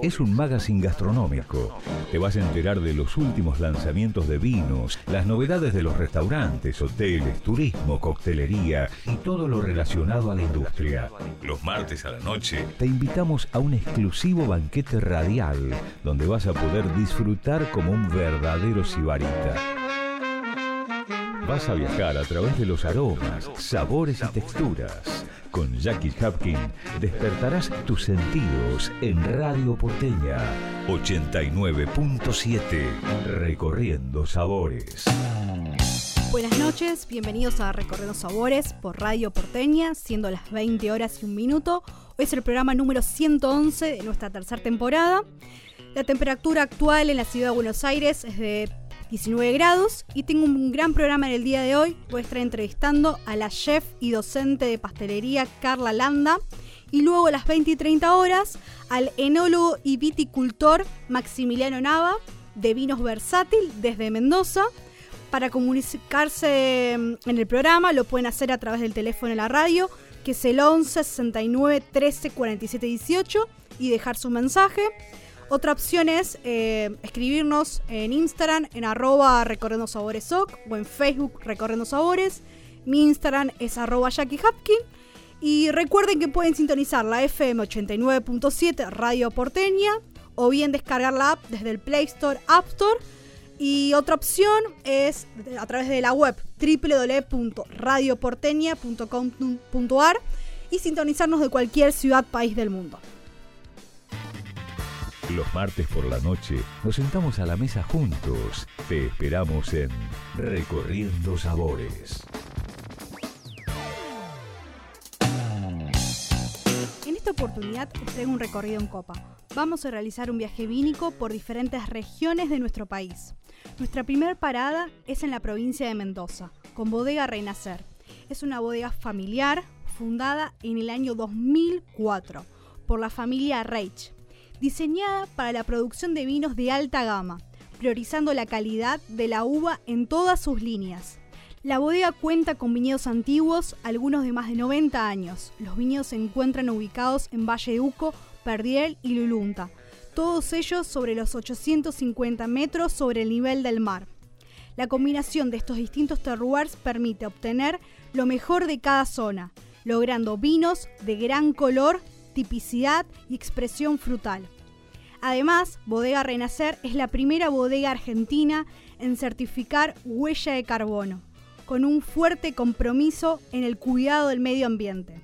Es un magazine gastronómico. Te vas a enterar de los últimos lanzamientos de vinos, las novedades de los restaurantes, hoteles, turismo, coctelería y todo lo relacionado a la industria. Los martes a la noche te invitamos a un exclusivo banquete radial donde vas a poder disfrutar como un verdadero sibarita. Vas a viajar a través de los aromas, sabores y texturas. Con Jackie Hapkin despertarás tus sentidos en Radio Porteña 89.7 Recorriendo Sabores. Buenas noches, bienvenidos a Recorriendo Sabores por Radio Porteña, siendo las 20 horas y un minuto. Hoy es el programa número 111 de nuestra tercera temporada. La temperatura actual en la ciudad de Buenos Aires es de 19 grados y tengo un gran programa en el día de hoy. Voy a estar entrevistando a la chef y docente de pastelería Carla Landa y luego a las 20 y 30 horas al enólogo y viticultor Maximiliano Nava de Vinos Versátil desde Mendoza. Para comunicarse mm, en el programa lo pueden hacer a través del teléfono de la radio que es el 11 69 13 47 18 y dejar su mensaje. Otra opción es eh, escribirnos en Instagram en arroba recorriendo sabores o en Facebook recorriendo sabores. Mi Instagram es arroba Jackie Hapkin. Y recuerden que pueden sintonizar la FM 89.7 Radio Porteña o bien descargar la app desde el Play Store, App Store. Y otra opción es a través de la web www.radioporteña.com.ar y sintonizarnos de cualquier ciudad, país del mundo. Los martes por la noche nos sentamos a la mesa juntos. Te esperamos en Recorriendo Sabores. En esta oportunidad os traigo un recorrido en copa. Vamos a realizar un viaje vínico por diferentes regiones de nuestro país. Nuestra primera parada es en la provincia de Mendoza, con Bodega Renacer. Es una bodega familiar fundada en el año 2004 por la familia Reich, diseñada para la producción de vinos de alta gama, priorizando la calidad de la uva en todas sus líneas. La bodega cuenta con viñedos antiguos, algunos de más de 90 años. Los viñedos se encuentran ubicados en Valle de Uco, Perdiel y Lulunta, todos ellos sobre los 850 metros sobre el nivel del mar. La combinación de estos distintos terroirs permite obtener lo mejor de cada zona, logrando vinos de gran color, tipicidad y expresión frutal. Además, Bodega Renacer es la primera bodega argentina en certificar huella de carbono, con un fuerte compromiso en el cuidado del medio ambiente.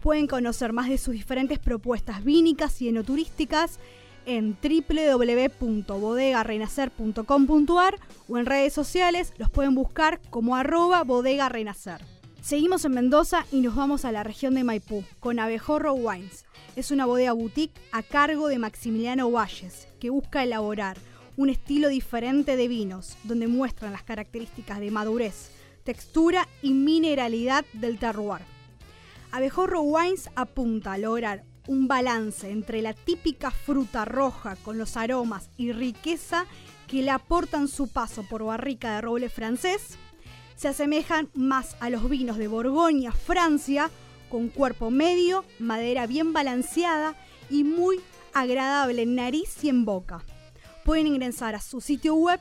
Pueden conocer más de sus diferentes propuestas vínicas y enoturísticas en www.bodegarenacer.com.ar o en redes sociales los pueden buscar como arroba bodega renacer. Seguimos en Mendoza y nos vamos a la región de Maipú con Abejorro Wines. Es una bodega boutique a cargo de Maximiliano Valles que busca elaborar un estilo diferente de vinos donde muestran las características de madurez, textura y mineralidad del terroir. Abejorro Wines apunta a lograr un balance entre la típica fruta roja con los aromas y riqueza que le aportan su paso por barrica de roble francés se asemejan más a los vinos de Borgoña, Francia, con cuerpo medio, madera bien balanceada y muy agradable en nariz y en boca. Pueden ingresar a su sitio web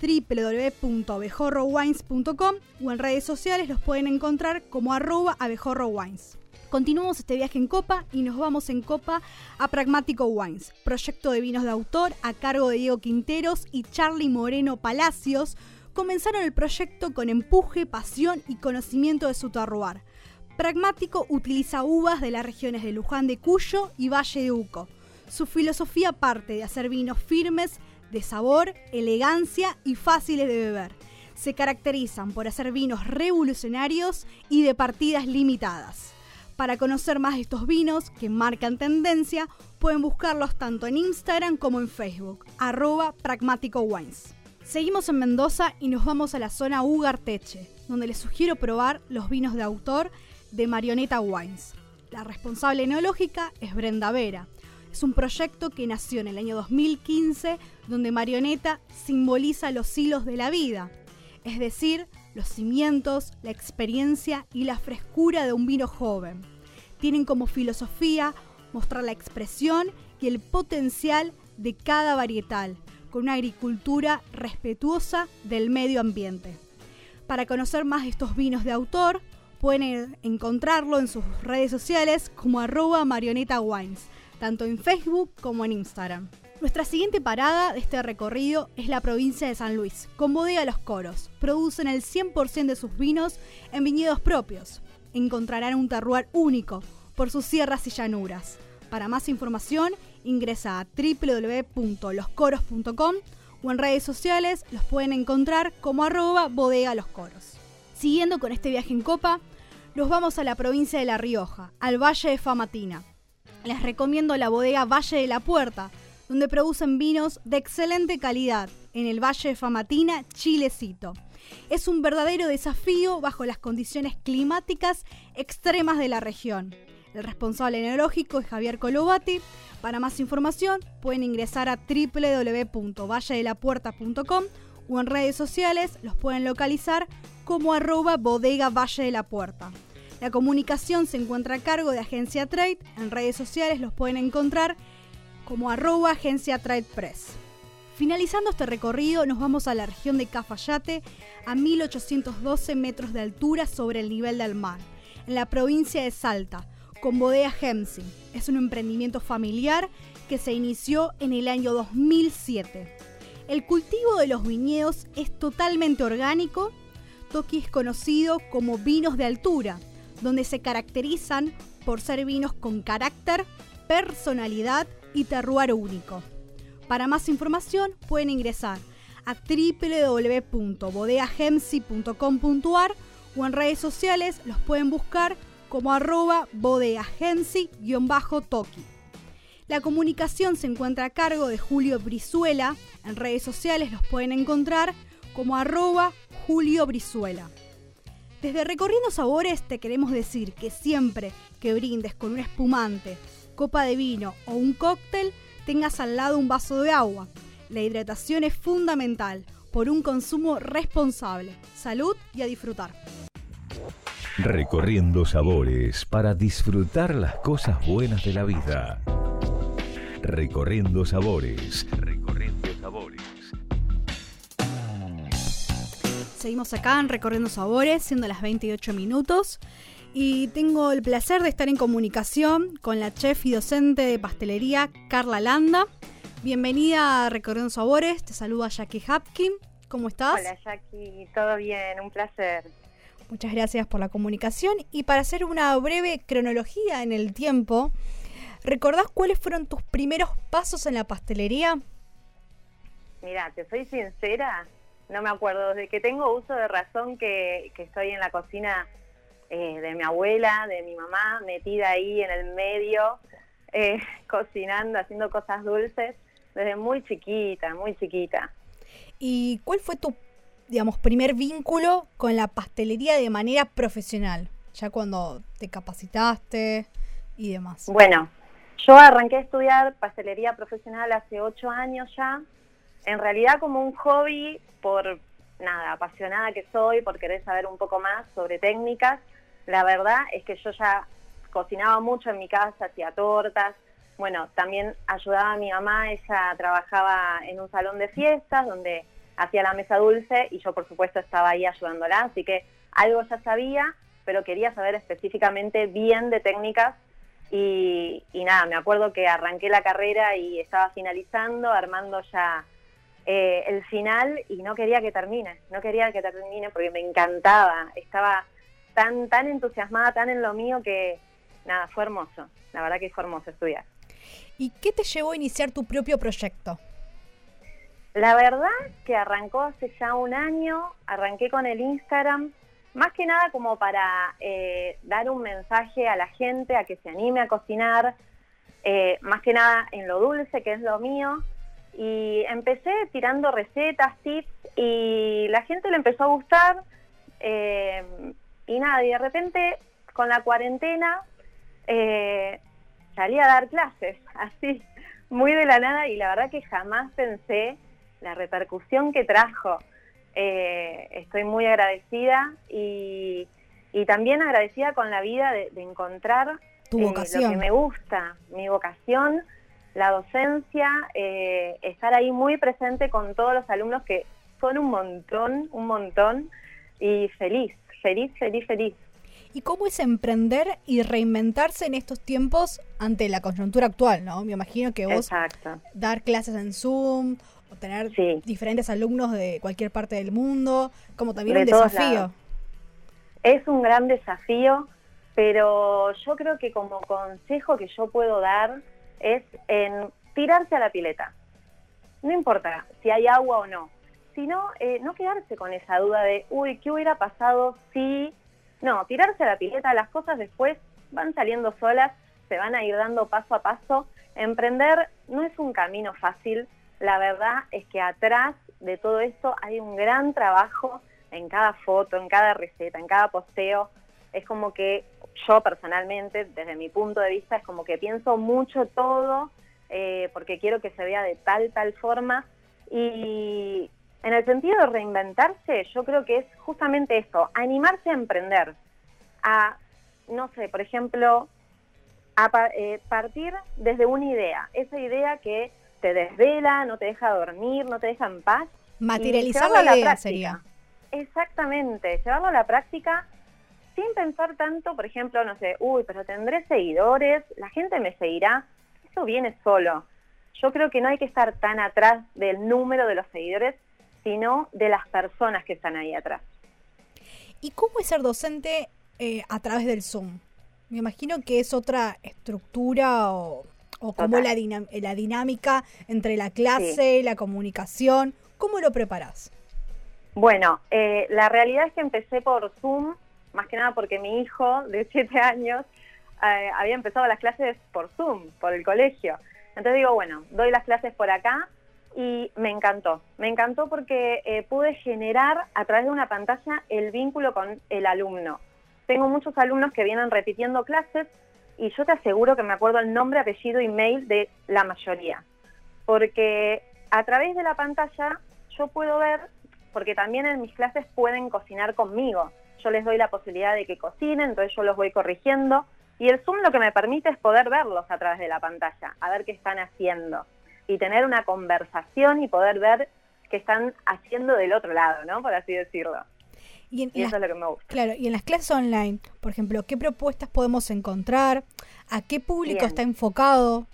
www.abejorrowines.com o en redes sociales los pueden encontrar como arroba abejorrowines. Continuamos este viaje en Copa y nos vamos en Copa a Pragmático Wines, proyecto de vinos de autor a cargo de Diego Quinteros y Charlie Moreno Palacios, comenzaron el proyecto con empuje, pasión y conocimiento de su terroir. Pragmático utiliza uvas de las regiones de Luján de Cuyo y Valle de Uco. Su filosofía parte de hacer vinos firmes, de sabor, elegancia y fáciles de beber. Se caracterizan por hacer vinos revolucionarios y de partidas limitadas. Para conocer más de estos vinos que marcan tendencia, pueden buscarlos tanto en Instagram como en Facebook, arroba Pragmático Wines. Seguimos en Mendoza y nos vamos a la zona Ugarteche, donde les sugiero probar los vinos de autor de Marioneta Wines. La responsable enológica es Brenda Vera. Es un proyecto que nació en el año 2015 donde Marioneta simboliza los hilos de la vida, es decir, los cimientos, la experiencia y la frescura de un vino joven. Tienen como filosofía mostrar la expresión y el potencial de cada varietal, con una agricultura respetuosa del medio ambiente. Para conocer más estos vinos de autor, pueden encontrarlo en sus redes sociales como arroba marioneta wines, tanto en Facebook como en Instagram. Nuestra siguiente parada de este recorrido es la provincia de San Luis, con Bodega Los Coros. Producen el 100% de sus vinos en viñedos propios. Encontrarán un terroir único por sus sierras y llanuras. Para más información, ingresa a www.loscoros.com o en redes sociales los pueden encontrar como arroba bodega los coros. Siguiendo con este viaje en copa, nos vamos a la provincia de La Rioja, al Valle de Famatina. Les recomiendo la bodega Valle de la Puerta, donde producen vinos de excelente calidad en el Valle de Famatina, Chilecito. Es un verdadero desafío bajo las condiciones climáticas extremas de la región. El responsable enológico es Javier Colobati. Para más información pueden ingresar a www.valledelapuerta.com o en redes sociales los pueden localizar como arroba bodega Valle de la Puerta. La comunicación se encuentra a cargo de Agencia Trade. En redes sociales los pueden encontrar como arroba agencia Trade Press. Finalizando este recorrido, nos vamos a la región de Cafayate, a 1812 metros de altura sobre el nivel del mar, en la provincia de Salta, con Bodega Hemsing. Es un emprendimiento familiar que se inició en el año 2007. El cultivo de los viñedos es totalmente orgánico. Toki es conocido como vinos de altura, donde se caracterizan por ser vinos con carácter, personalidad y terroir único. Para más información pueden ingresar a www.bodegagensi.com.ar o en redes sociales los pueden buscar como arroba bodegagensi-toki. La comunicación se encuentra a cargo de Julio Brizuela. En redes sociales los pueden encontrar como arroba Julio Brizuela. Desde Recorriendo Sabores te queremos decir que siempre que brindes con un espumante, copa de vino o un cóctel, tengas al lado un vaso de agua. La hidratación es fundamental por un consumo responsable. Salud y a disfrutar. Recorriendo sabores para disfrutar las cosas buenas de la vida. Recorriendo sabores. Seguimos acá en Recorriendo Sabores, siendo las 28 minutos. Y tengo el placer de estar en comunicación con la chef y docente de pastelería Carla Landa. Bienvenida a Recorriendo Sabores, te saluda Jackie Hapkin. ¿Cómo estás? Hola Jackie, todo bien, un placer. Muchas gracias por la comunicación. Y para hacer una breve cronología en el tiempo, ¿recordás cuáles fueron tus primeros pasos en la pastelería? Mira, te soy sincera, no me acuerdo. Desde que tengo uso de razón que, que estoy en la cocina eh, de mi abuela, de mi mamá, metida ahí en el medio, eh, cocinando, haciendo cosas dulces, desde muy chiquita, muy chiquita. ¿Y cuál fue tu digamos, primer vínculo con la pastelería de manera profesional? Ya cuando te capacitaste y demás. Bueno, yo arranqué a estudiar pastelería profesional hace ocho años ya, en realidad como un hobby por nada, apasionada que soy, por querer saber un poco más sobre técnicas. La verdad es que yo ya cocinaba mucho en mi casa, hacía tortas. Bueno, también ayudaba a mi mamá, ella trabajaba en un salón de fiestas donde hacía la mesa dulce y yo por supuesto estaba ahí ayudándola, así que algo ya sabía, pero quería saber específicamente bien de técnicas y, nada, me acuerdo que arranqué la carrera y estaba finalizando, armando ya eh, el final y no quería que termine, no quería que termine porque me encantaba, estaba tan, tan entusiasmada, tan en lo mío que nada, fue hermoso, la verdad que fue hermoso estudiar. ¿Y qué te llevó a iniciar tu propio proyecto? La verdad que arrancó hace ya un año, arranqué con el Instagram, más que nada como para eh, dar un mensaje a la gente, a que se anime a cocinar, eh, más que nada en lo dulce, que es lo mío. Y empecé tirando recetas, tips, y la gente le empezó a gustar. Eh, y nada, y de repente con la cuarentena salí a dar clases, así, muy de la nada, y la verdad que jamás pensé la repercusión que trajo. Eh, estoy muy agradecida y, también agradecida con la vida de, encontrar tu vocación. Eh, lo que me gusta, mi vocación, la docencia, eh, estar ahí muy presente con todos los alumnos que son un montón, un montón, y feliz, feliz, feliz, feliz. ¿Y cómo es emprender y reinventarse en estos tiempos ante la coyuntura actual, no? Me imagino que vos dar clases en Zoom o tener diferentes alumnos de cualquier parte del mundo, como también un desafío. Es un gran desafío, pero yo creo que como consejo que yo puedo dar es en tirarse a la pileta. No importa si hay agua o no, sino eh, no quedarse con esa duda de, uy, ¿qué hubiera pasado si... No, tirarse a la pileta, las cosas después van saliendo solas, se van a ir dando paso a paso. Emprender no es un camino fácil, la verdad es que atrás de todo esto hay un gran trabajo en cada foto, en cada receta, en cada posteo. Es como que yo personalmente, desde mi punto de vista, es como que pienso mucho todo eh, porque quiero que se vea de tal, tal forma. Y en el sentido de reinventarse, yo creo que es justamente esto, animarse a emprender, a, no sé, por ejemplo, a eh, partir desde una idea, esa idea que te desvela, no te deja dormir, no te deja en paz. Materializar la idea sería. Exactamente, llevarlo a la práctica sin pensar tanto, por ejemplo, no sé, uy, pero tendré seguidores, la gente me seguirá, eso viene solo. Yo creo que no hay que estar tan atrás del número de los seguidores, sino de las personas que están ahí atrás. ¿Y cómo es ser docente eh, a través del Zoom? Me imagino que es otra estructura o, o como la, la, dinámica entre la clase, la comunicación. ¿Cómo lo preparas? Bueno, eh, la realidad es que empecé por Zoom más que nada porque mi hijo de 7 años eh, había empezado las clases por Zoom, por el colegio. Entonces digo, bueno, doy las clases por acá y me encantó. Me encantó porque eh, pude generar a través de una pantalla el vínculo con el alumno. Tengo muchos alumnos que vienen repitiendo clases y yo te aseguro que me acuerdo el nombre, apellido y mail de la mayoría. Porque a través de la pantalla yo puedo ver, porque también en mis clases pueden cocinar conmigo yo les doy la posibilidad de que cocinen, entonces yo los voy corrigiendo. Y el Zoom lo que me permite es poder verlos a través de la pantalla, a ver qué están haciendo. Y tener una conversación y poder ver qué están haciendo del otro lado, ¿no? Por así decirlo. Y, eso es lo que me gusta. Claro, y en las clases online, por ejemplo, ¿qué propuestas podemos encontrar? ¿A qué público está enfocado?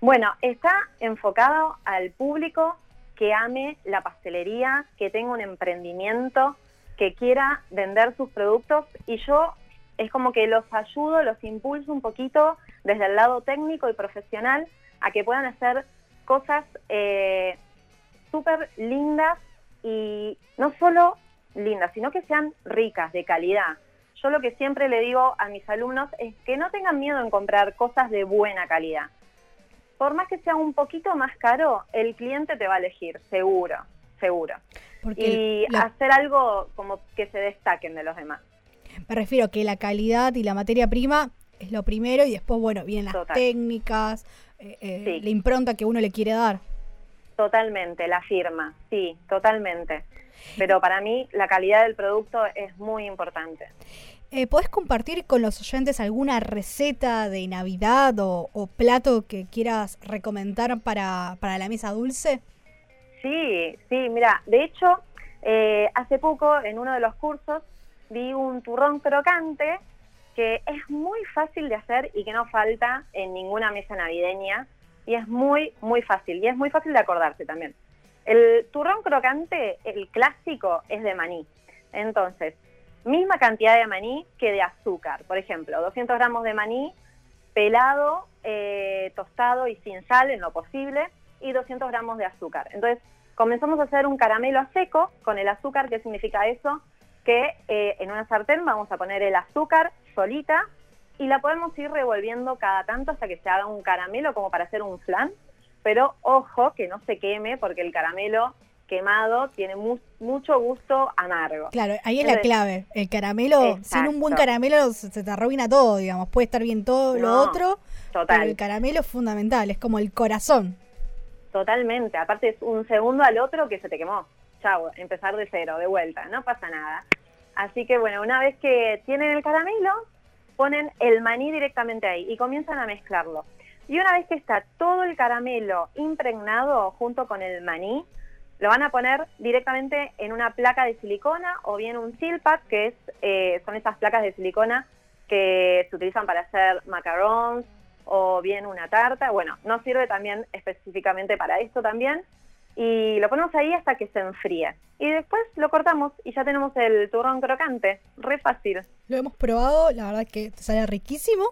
Bueno, está enfocado al público que ame la pastelería, que tenga un emprendimiento, que quiera vender sus productos y yo es como que los ayudo, los impulso un poquito desde el lado técnico y profesional a que puedan hacer cosas eh, súper lindas y no solo lindas, sino que sean ricas, de calidad. Yo lo que siempre le digo a mis alumnos es que no tengan miedo en comprar cosas de buena calidad. Por más que sea un poquito más caro, el cliente te va a elegir, seguro, seguro y hacer algo como que se destaquen de los demás. Me refiero que la calidad y la materia prima es lo primero y después, bueno, vienen las técnicas, eh, eh, la impronta que uno le quiere dar. Totalmente, la firma, sí, totalmente. Pero para mí la calidad del producto es muy importante. Eh, ¿Podés compartir con los oyentes alguna receta de Navidad o, o plato que quieras recomendar para, para la mesa dulce? Sí, sí, mira, de hecho, eh, hace poco en uno de los cursos vi un turrón crocante que es muy fácil de hacer y que no falta en ninguna mesa navideña y es muy, muy fácil y es muy fácil de acordarse también. El turrón crocante, el clásico, es de maní. Entonces, misma cantidad de maní que de azúcar. Por ejemplo, 200 gramos de maní pelado, eh, tostado y sin sal en lo posible y 200 gramos de azúcar. Entonces, comenzamos a hacer un caramelo a seco con el azúcar. ¿Qué significa eso? Que eh, en una sartén vamos a poner el azúcar solita y la podemos ir revolviendo cada tanto hasta que se haga un caramelo como para hacer un flan. Pero ojo que no se queme porque el caramelo quemado tiene mucho gusto amargo. Claro, ahí es la clave. El caramelo, sin un buen caramelo se te arruina todo, digamos. Puede estar bien todo lo otro, total. pero el caramelo es fundamental, es como el corazón. Totalmente, aparte es un segundo al otro que se te quemó. Chau, empezar de cero, de vuelta, no pasa nada. Así que bueno, una vez que tienen el caramelo, ponen el maní directamente ahí y comienzan a mezclarlo. Y una vez que está todo el caramelo impregnado junto con el maní, lo van a poner directamente en una placa de silicona o bien un silpat, que es, eh, son esas placas de silicona que se utilizan para hacer macarons o bien una tarta. Bueno, nos sirve también específicamente para esto también. Y lo ponemos ahí hasta que se enfríe. Y después lo cortamos y ya tenemos el turrón crocante. Re fácil. Lo hemos probado, la verdad que te sale riquísimo.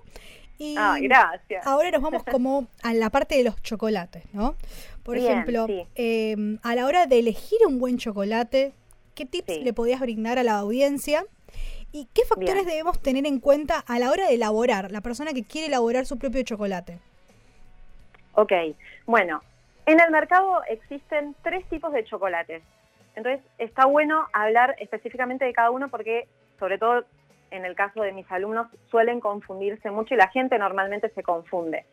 Y ah, gracias. Ahora nos vamos como a la parte de los chocolates, ¿no? Por ejemplo, em, a la hora de elegir un buen chocolate, ¿qué tips le podías brindar a la audiencia? ¿Y qué factores debemos tener en cuenta a la hora de elaborar, la persona que quiere elaborar su propio chocolate? Ok, bueno, en el mercado existen tres tipos de chocolates. Entonces, está bueno hablar específicamente de cada uno porque, sobre todo en el caso de mis alumnos, suelen confundirse mucho y la gente normalmente se confunde.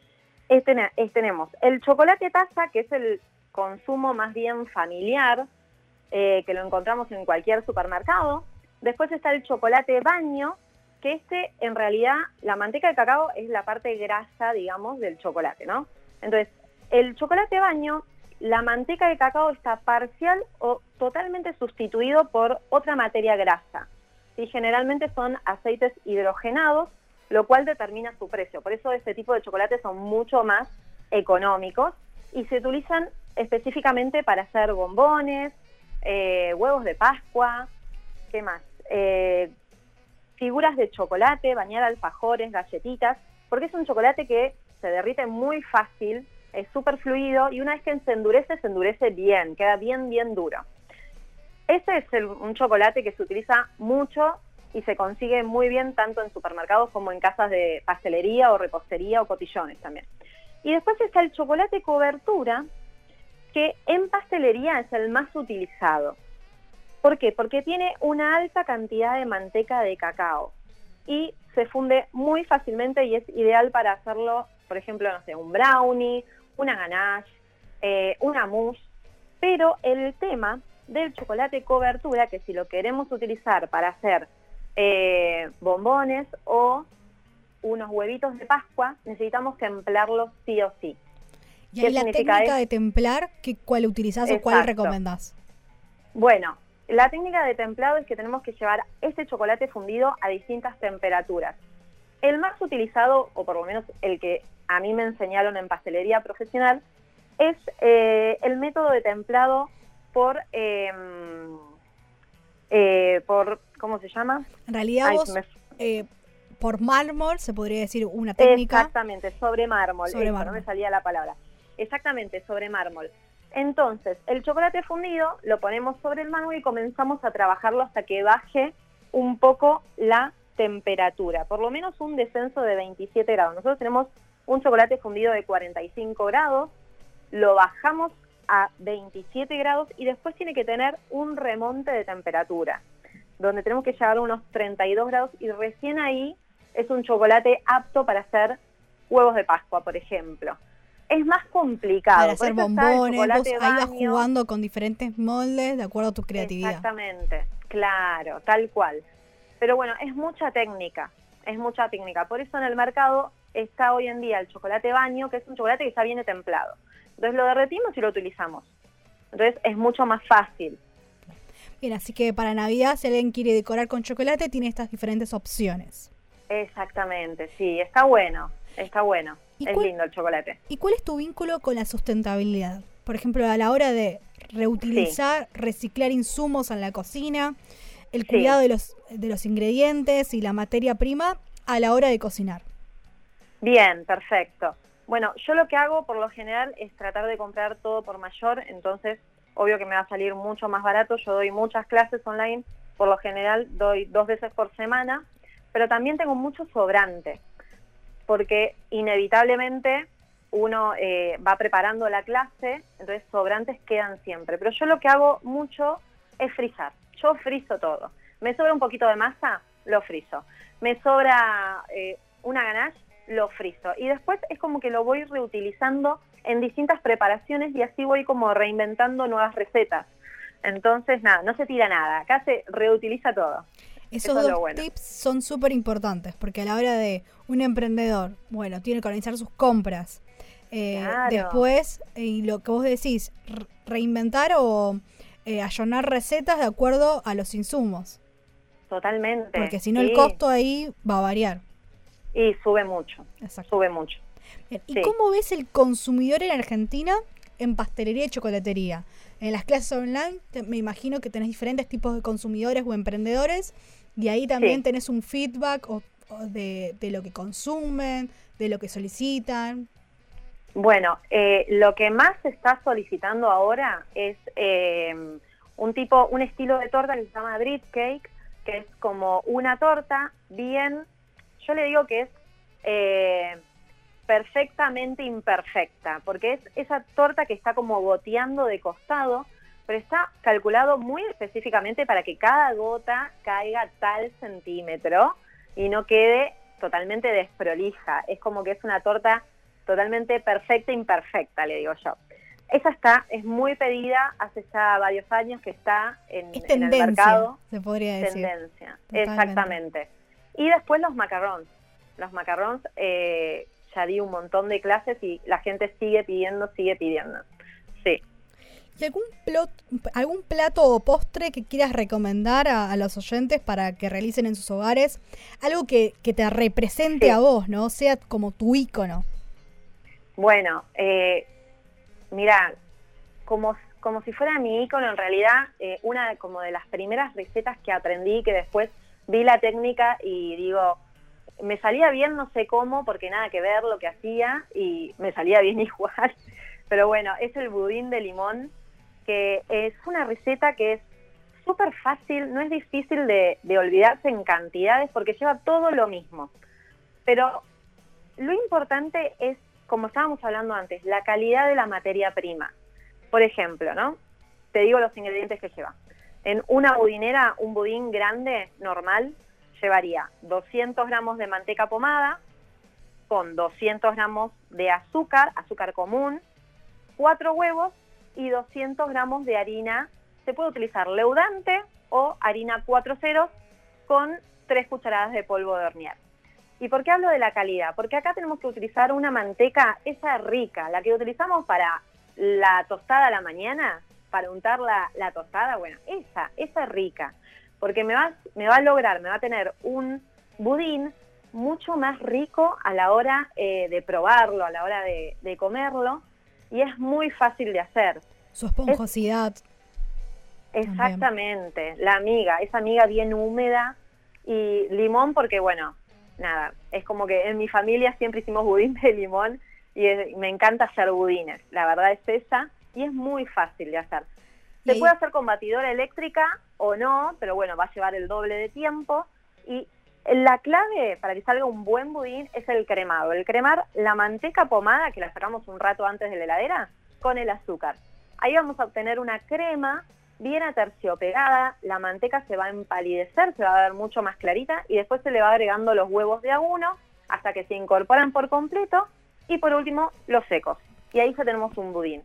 tenemos el chocolate taza, que es el consumo más bien familiar, eh, que lo encontramos en cualquier supermercado. Después está el chocolate baño, que este en realidad la manteca de cacao es la parte grasa, digamos, del chocolate, ¿no? Entonces, el chocolate baño, la manteca de cacao está parcial o totalmente sustituido por otra materia grasa. y Generalmente son aceites hidrogenados, lo cual determina su precio. Por eso este tipo de chocolates son mucho más económicos y se utilizan específicamente para hacer bombones, eh, huevos de Pascua, ¿qué más? Eh, figuras de chocolate, bañar alfajores, galletitas, porque es un chocolate que se derrite muy fácil, es súper fluido y una vez que se endurece, se endurece bien, queda bien, bien duro. Ese es un chocolate que se utiliza mucho y se consigue muy bien tanto en supermercados como en casas de pastelería o repostería o cotillones también. Y después está el chocolate cobertura, que en pastelería es el más utilizado. ¿Por qué? Porque tiene una alta cantidad de manteca de cacao y se funde muy fácilmente y es ideal para hacerlo, por ejemplo, no sé, un brownie, una ganache, eh, una mousse. Pero el tema del chocolate cobertura, que si lo queremos utilizar para hacer eh, bombones o unos huevitos de Pascua, necesitamos templarlos sí o sí. ¿Y ahí la técnica de templar, ¿qué, cuál utilizás o cuál recomendás? Bueno, la técnica de templado es que tenemos que llevar este chocolate fundido a distintas temperaturas. El más utilizado, o por lo menos el que a mí me enseñaron en pastelería profesional, es eh, el método de templado por, em, eh, por, ¿cómo se llama? En realidad eh, por mármol, se podría decir una técnica. Exactamente, sobre mármol, sobre no me salía la palabra. Exactamente, sobre mármol. Entonces, el chocolate fundido lo ponemos sobre el mármol y comenzamos a trabajarlo hasta que baje un poco la temperatura, por lo menos un descenso de 27 grados. Nosotros tenemos un chocolate fundido de 45 grados, lo bajamos a 27 grados y después tiene que tener un remonte de temperatura, donde tenemos que llegar a unos 32 grados y recién ahí es un chocolate apto para hacer huevos de Pascua, por ejemplo es más complicado. Para hacer bombones, vos ahí vas jugando con diferentes moldes de acuerdo a tu creatividad. Exactamente, claro, tal cual. Pero bueno, es mucha técnica, es mucha técnica. Por eso en el mercado está hoy en día el chocolate baño, que es un chocolate que ya viene templado. Entonces lo derretimos y lo utilizamos. Entonces es mucho más fácil. Bien, así que para Navidad, si alguien quiere decorar con chocolate, tiene estas diferentes opciones. Exactamente, sí, está bueno, está bueno. Es lindo el chocolate. ¿Y cuál es tu vínculo con la sustentabilidad? Por ejemplo, a la hora de reutilizar, reciclar insumos en la cocina, el cuidado de, los, de los ingredientes y la materia prima a la hora de cocinar. Bien, perfecto. Bueno, yo lo que hago por lo general es tratar de comprar todo por mayor, entonces obvio que me va a salir mucho más barato. Yo doy muchas clases online, por lo general doy dos veces por semana, pero también tengo mucho sobrante porque inevitablemente uno eh, va preparando la clase, entonces sobrantes quedan siempre. Pero yo lo que hago mucho es frizar. Yo frizo todo. Me sobra un poquito de masa, lo frizo. Me sobra eh, una ganache, lo frizo. Y después es como que lo voy reutilizando en distintas preparaciones y así voy como reinventando nuevas recetas. Entonces, nada, no se tira nada. Acá se reutiliza todo. Esos dos tips son súper importantes porque a la hora de un emprendedor, bueno, tiene que organizar sus compras, eh, después, y lo que vos decís, reinventar o eh, ayornar recetas de acuerdo a los insumos. Totalmente. Porque si no, el costo ahí va a variar. Y sube mucho. Sube mucho. ¿Y cómo ves el consumidor en Argentina en pastelería y chocolatería? En las clases online me imagino que tenés diferentes tipos de consumidores o emprendedores y ahí también tenés un feedback de, lo que consumen, de lo que solicitan. Bueno, eh, lo que más se está solicitando ahora es eh, un tipo, un estilo de torta que se llama drip cake, que es como una torta bien, yo le digo que es eh, perfectamente imperfecta, porque es esa torta que está como goteando de costado, pero está calculado muy específicamente para que cada gota caiga tal centímetro y no quede totalmente desprolija. Es como que es una torta totalmente perfecta, imperfecta, le digo yo. Esa está, es muy pedida, hace ya varios años que está en, el mercado. Se podría decir. Tendencia, exactamente. Y después los macarrons. Los macarrons, eh, ya di un montón de clases y la gente sigue pidiendo, sigue pidiendo. Sí. ¿Y algún, algún plato o postre que quieras recomendar a, los oyentes para que realicen en sus hogares? Algo que, te represente a vos, ¿no? Sea como tu ícono. Bueno, eh, mira, como, como si fuera mi ícono, en realidad, eh, una como de las primeras recetas que aprendí, que después vi la técnica y digo, me salía bien, no sé cómo, porque nada que ver lo que hacía y me salía bien igual. Pero bueno, es el budín de limón, que es una receta que es súper fácil, no es difícil de, de olvidarse en cantidades porque lleva todo lo mismo. Pero lo importante es, como estábamos hablando antes, la calidad de la materia prima. Por ejemplo, ¿no? Te digo los ingredientes que lleva. En una budinera, un budín grande, normal, llevaría 200 gramos de manteca pomada con 200 gramos de azúcar, azúcar común, 4 huevos y 200 gramos de harina. Se puede utilizar leudante o harina 4 ceros con 3 cucharadas de polvo de hornear. ¿Y por qué hablo de la calidad? Porque acá tenemos que utilizar una manteca, esa rica, la que utilizamos para la tostada a la mañana, para untar la, tostada, bueno, esa, esa rica porque me va, me va a lograr, me va a tener un budín mucho más rico a la hora eh, de probarlo, a la hora de, comerlo, y es muy fácil de hacer. Su esponjosidad. exactamente, la amiga, esa amiga bien húmeda y limón porque, bueno, nada, es como que en mi familia siempre hicimos budín de limón y me encanta hacer budines, la verdad es esa, y es muy fácil de hacer. Se puede hacer con batidora eléctrica o no, pero bueno, va a llevar el doble de tiempo. Y la clave para que salga un buen budín es el cremado. El cremar la manteca pomada, que la sacamos un rato antes de la heladera, con el azúcar. Ahí vamos a obtener una crema bien aterciopelada, la manteca se va a empalidecer, se va a ver mucho más clarita y después se le va agregando los huevos de a uno hasta que se incorporan por completo y por último los secos. Y ahí ya tenemos un budín.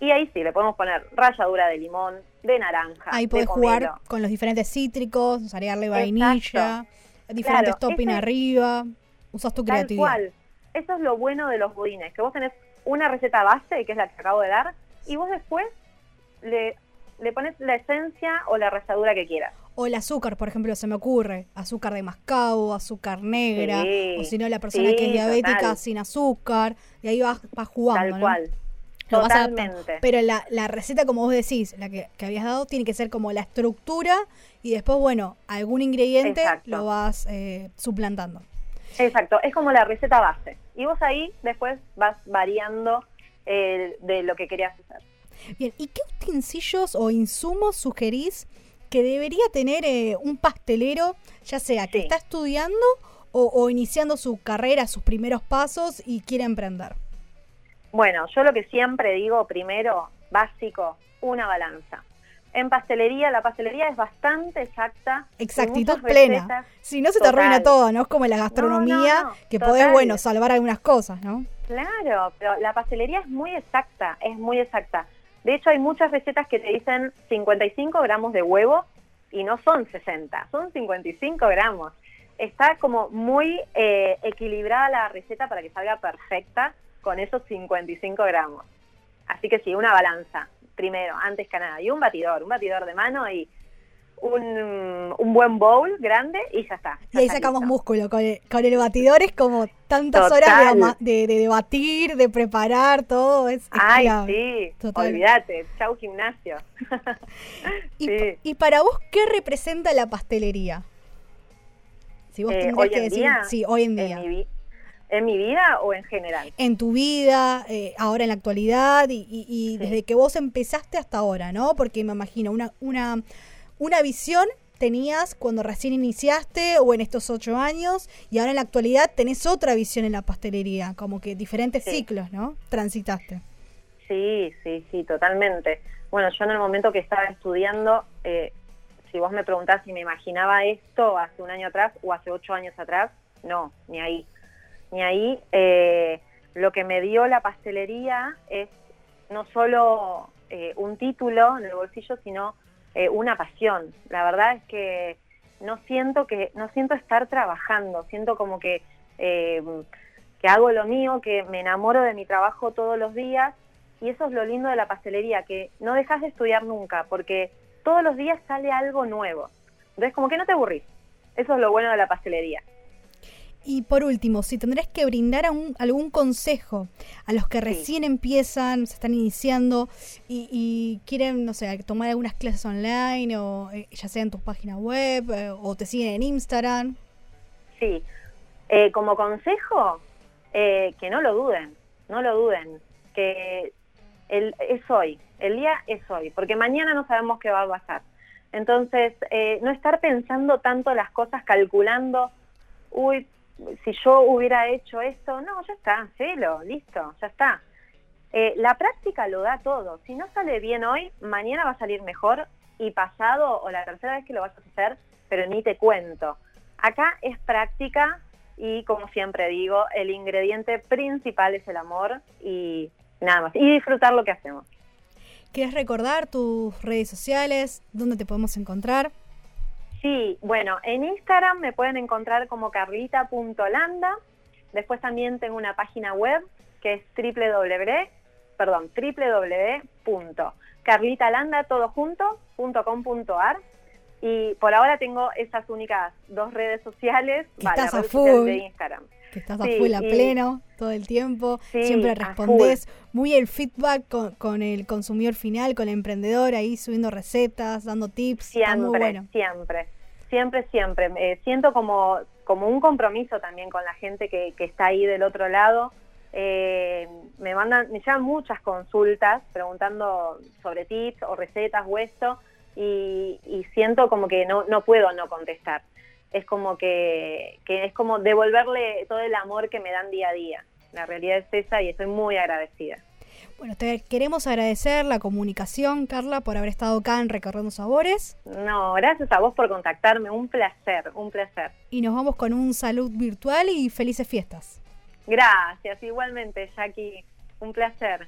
Y ahí sí, le podemos poner ralladura de limón, de naranja. Ahí puedes jugar con los diferentes cítricos, agregarle vainilla, diferentes toppings arriba. Usas tu creatividad. Tal cual. Eso es lo bueno de los budines, que vos tenés una receta base, que es la que acabo de dar, y vos después le, le pones la esencia o la ralladura que quieras. O el azúcar, por ejemplo, se me ocurre. Azúcar de mascabo, azúcar negra. o si no, la persona que es diabética sin azúcar. Y ahí vas, vas jugando. Tal cual. Totalmente. pero la, la, receta, como vos decís, la que, habías dado, tiene que ser como la estructura y después, bueno, algún ingrediente lo vas eh, suplantando. Exacto, es como la receta base. Y vos ahí después vas variando eh, de lo que querías hacer. Bien, ¿y qué utensilios o insumos sugerís que debería tener eh, un pastelero, ya sea que está estudiando o, o iniciando su carrera, sus primeros pasos y quiere emprender? Bueno, yo lo que siempre digo, primero, básico, una balanza. En pastelería, la pastelería es bastante exacta. Exactitud plena. Si no, se te arruina todo, ¿no? Es como la gastronomía, que podés, bueno, salvar algunas cosas, ¿no? Claro, pero la pastelería es muy exacta, es muy exacta. De hecho, hay muchas recetas que te dicen 55 gramos de huevo y no son 60, son 55 gramos. Está como muy eh, equilibrada la receta para que salga perfecta con esos 55 gramos. Así que sí, una balanza, primero, antes que nada, y un batidor, un batidor de mano y un, un buen bowl grande y ya está. y ahí sacamos músculo. Con el, con el, batidor es como tantas horas de, de, de, batir, de preparar, todo. Es, Ay, sí, olvídate. Chau gimnasio. y, sí. y, para vos, ¿qué representa la pastelería? Si vos eh, que decir, día, sí, hoy en día. En mi, ¿En mi vida o en general? En tu vida, eh, ahora en la actualidad y, y, y sí. desde que vos empezaste hasta ahora, ¿no? Porque me imagino una, una una visión tenías cuando recién iniciaste o en estos ocho años y ahora en la actualidad tenés otra visión en la pastelería, como que diferentes sí. ciclos, ¿no? Transitaste. Sí, sí, sí, totalmente. Bueno, yo en el momento que estaba estudiando, eh, si vos me preguntás si me imaginaba esto hace un año atrás o hace ocho años atrás, no, ni ahí. Ni ahí. Eh, lo que me dio la pastelería es no solo eh, un título en el bolsillo, sino eh, una pasión. La verdad es que no siento que no siento estar trabajando, siento como que eh, que hago lo mío, que me enamoro de mi trabajo todos los días y eso es lo lindo de la pastelería, que no dejas de estudiar nunca, porque todos los días sale algo nuevo. Entonces como que no te aburrís. Eso es lo bueno de la pastelería. Y por último, si tendrás que brindar algún consejo a los que recién sí. empiezan, se están iniciando y, y, quieren, no sé, tomar algunas clases online o eh, ya sea en tus páginas web eh, o te siguen en Instagram. Sí, eh, como consejo, eh, que no lo duden, no lo duden, que el, es hoy, el día es hoy, porque mañana no sabemos qué va a pasar. Entonces, no estar pensando tanto las cosas, calculando, uy, si yo hubiera hecho esto, no, ya está, celo, listo, ya está. Eh, la práctica lo da todo. Si no sale bien hoy, mañana va a salir mejor y pasado o la tercera vez que lo vas a hacer, pero ni te cuento. Acá es práctica y como siempre digo, el ingrediente principal es el amor y nada más. Y disfrutar lo que hacemos. ¿Quieres recordar tus redes sociales? ¿Dónde te podemos encontrar? Sí, bueno, en Instagram me pueden encontrar como carlita.landa. Después también tengo una página web que es www, perdón, www.carlitalanda.com.ar y por ahora tengo esas únicas dos redes sociales, vale, estás a full, de Instagram. Que estás sí, a full a pleno todo el tiempo, sí, siempre respondes muy el feedback con, con, el consumidor final, con el emprendedor, ahí subiendo recetas, dando tips. Siempre, muy bueno. siempre, siempre, siempre. Eh, siento como, como un compromiso también con la gente que, que está ahí del otro lado. Eh, me mandan, me llevan muchas consultas preguntando sobre tips o recetas o esto y, y siento como que no, no puedo no contestar. Es como que, que es como devolverle todo el amor que me dan día a día. La realidad es esa y estoy muy agradecida. Bueno, te queremos agradecer la comunicación, Carla, por haber estado acá en Recorriendo Sabores. No, gracias a vos por contactarme, un placer, un placer. Y nos vamos con un salud virtual y felices fiestas. Gracias, igualmente, Jackie, un placer.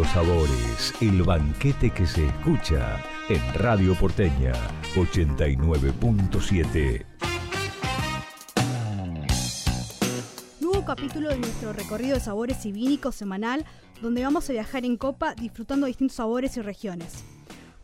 Recorriendo Sabores, el banquete que se escucha en Radio Porteña 89.7. Nuevo capítulo de nuestro recorrido de sabores y vínicos semanal, donde vamos a viajar en copa disfrutando distintos sabores y regiones.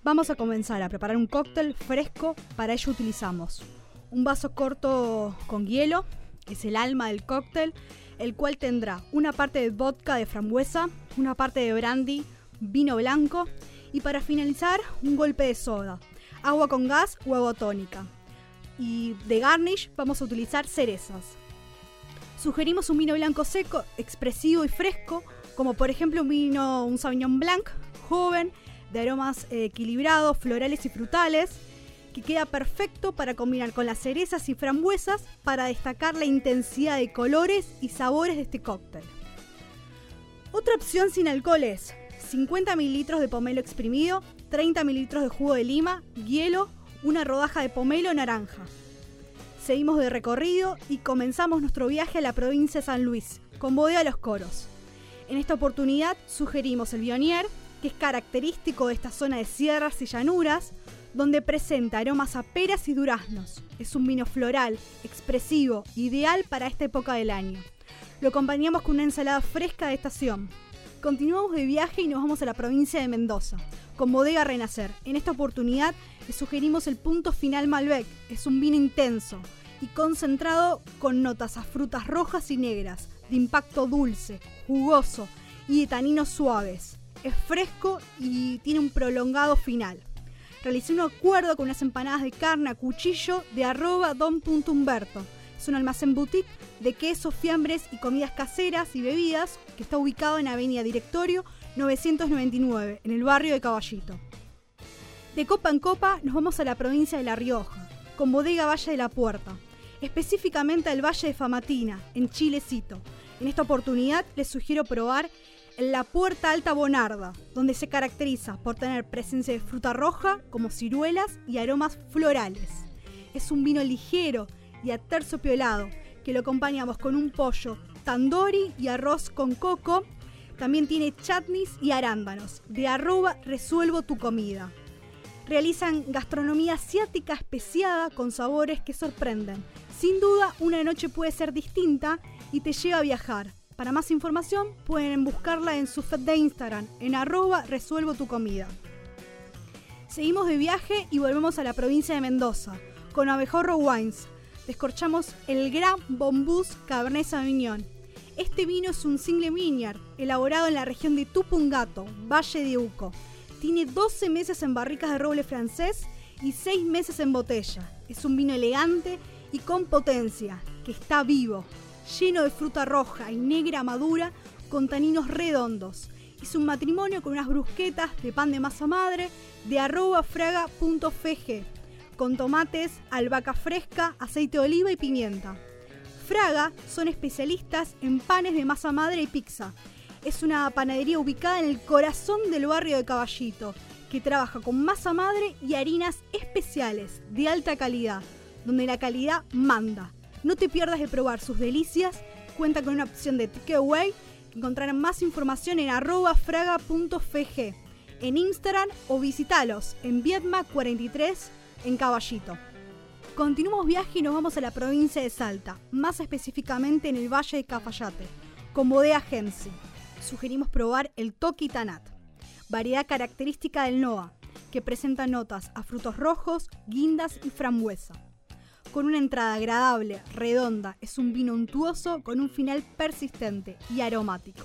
Vamos a comenzar a preparar un cóctel fresco, para ello utilizamos un vaso corto con hielo, es el alma del cóctel, el cual tendrá una parte de vodka de frambuesa, una parte de brandy, vino blanco y para finalizar un golpe de soda, agua con gas o agua tónica. Y de garnish vamos a utilizar cerezas. Sugerimos un vino blanco seco, expresivo y fresco, como por ejemplo un vino, un Sauvignon Blanc, joven, de aromas eh, equilibrados, florales y frutales, que queda perfecto para combinar con las cerezas y frambuesas para destacar la intensidad de colores y sabores de este cóctel. Otra opción sin alcohol es 50 mililitros de pomelo exprimido, 30 mililitros de jugo de lima, hielo, una rodaja de pomelo naranja. Seguimos de recorrido y comenzamos nuestro viaje a la provincia de San Luis, con bodega Los Coros. En esta oportunidad sugerimos el Bionier, que es característico de esta zona de sierras y llanuras, donde presenta aromas a peras y duraznos. Es un vino floral, expresivo, ideal para esta época del año. Lo acompañamos con una ensalada fresca de estación. Continuamos de viaje y nos vamos a la provincia de Mendoza, con Bodega Renacer. En esta oportunidad le sugerimos el punto final Malbec. Es un vino intenso y concentrado con notas a frutas rojas y negras, de impacto dulce, jugoso y de taninos suaves. Es fresco y tiene un prolongado final realicé un acuerdo con unas empanadas de carne a cuchillo de arroba don.humberto. Es un almacén boutique de quesos, fiambres y comidas caseras y bebidas que está ubicado en Avenida Directorio 999, en el barrio de Caballito. De copa en copa nos vamos a la provincia de La Rioja, con bodega Valle de la Puerta, específicamente al Valle de Famatina, en Chilecito. En esta oportunidad les sugiero probar la Puerta Alta Bonarda, donde se caracteriza por tener presencia de fruta roja como ciruelas y aromas florales. Es un vino ligero y aterciopelado que lo acompañamos con un pollo tandoori y arroz con coco. También tiene chutneys y arándanos. De arroba resuelvo tu comida. Realizan gastronomía asiática especiada con sabores que sorprenden. Sin duda, una noche puede ser distinta y te lleva a viajar. Para más información pueden buscarla en su feed de Instagram, en arroba resuelvo tu comida. Seguimos de viaje y volvemos a la provincia de Mendoza, con Abejorro Wines. Descorchamos el Gran Bombús Cabernet Sauvignon. Este vino es un single vineyard, elaborado en la región de Tupungato, Valle de Uco. Tiene 12 meses en barricas de roble francés y 6 meses en botella. Es un vino elegante y con potencia, que está vivo, lleno de fruta roja y negra madura con taninos redondos. Hizo un matrimonio con unas brusquetas de pan de masa madre de arroba fraga.fg con tomates, albahaca fresca, aceite de oliva y pimienta. Fraga son especialistas en panes de masa madre y pizza. Es una panadería ubicada en el corazón del barrio de Caballito, que trabaja con masa madre y harinas especiales de alta calidad, donde la calidad manda. No te pierdas de probar sus delicias. Cuenta con una opción de takeaway. Encontrarán más información en fraga.fg en Instagram o visitalos en Vietma 43 en Caballito. Continuamos viaje y nos vamos a la provincia de Salta, más específicamente en el Valle de Cafayate, con Bodea Gensi. Sugerimos probar el Toki Tanat, variedad característica del NOA, que presenta notas a frutos rojos, guindas y frambuesa con una entrada agradable, redonda, es un vino untuoso con un final persistente y aromático.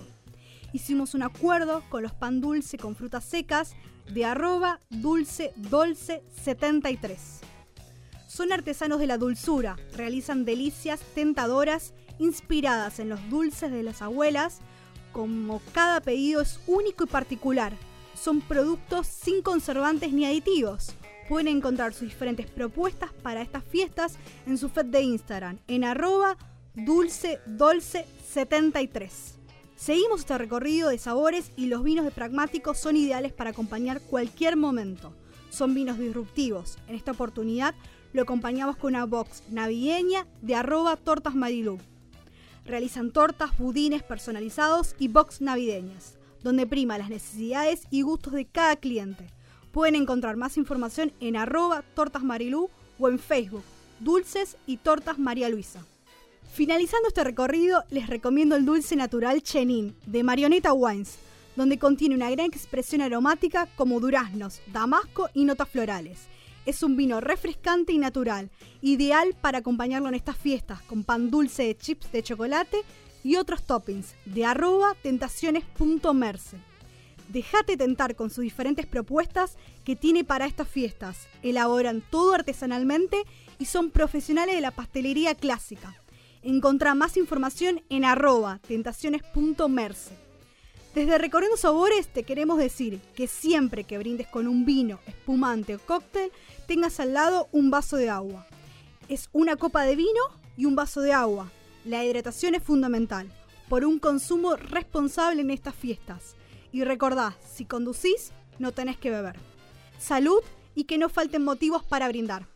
Hicimos un acuerdo con los pan dulce con frutas secas de arroba dulce 73. Son artesanos de la dulzura, realizan delicias tentadoras inspiradas en los dulces de las abuelas, como cada pedido es único y particular. Son productos sin conservantes ni aditivos pueden encontrar sus diferentes propuestas para estas fiestas en su feed de Instagram, en arroba dulce73. Seguimos este recorrido de sabores y los vinos de pragmáticos son ideales para acompañar cualquier momento. Son vinos disruptivos. En esta oportunidad lo acompañamos con una box navideña de arroba tortas Realizan tortas, budines personalizados y box navideñas. donde prima las necesidades y gustos de cada cliente. Pueden encontrar más información en arroba tortasmarilú o en Facebook, Dulces y Tortas María Luisa. Finalizando este recorrido, les recomiendo el dulce natural Chenin de Marioneta Wines, donde contiene una gran expresión aromática como duraznos, damasco y notas florales. Es un vino refrescante y natural, ideal para acompañarlo en estas fiestas con pan dulce de chips de chocolate y otros toppings de arroba tentaciones.merce. Dejate tentar con sus diferentes propuestas que tiene para estas fiestas. Elaboran todo artesanalmente y son profesionales de la pastelería clásica. Encontrá más información en arroba tentaciones.merce. Desde Recorriendo Sabores te queremos decir que siempre que brindes con un vino, espumante o cóctel, tengas al lado un vaso de agua. Es una copa de vino y un vaso de agua. La hidratación es fundamental por un consumo responsable en estas fiestas. Y recordá, si conducís, no tenés que beber. Salud y que no falten motivos para brindar.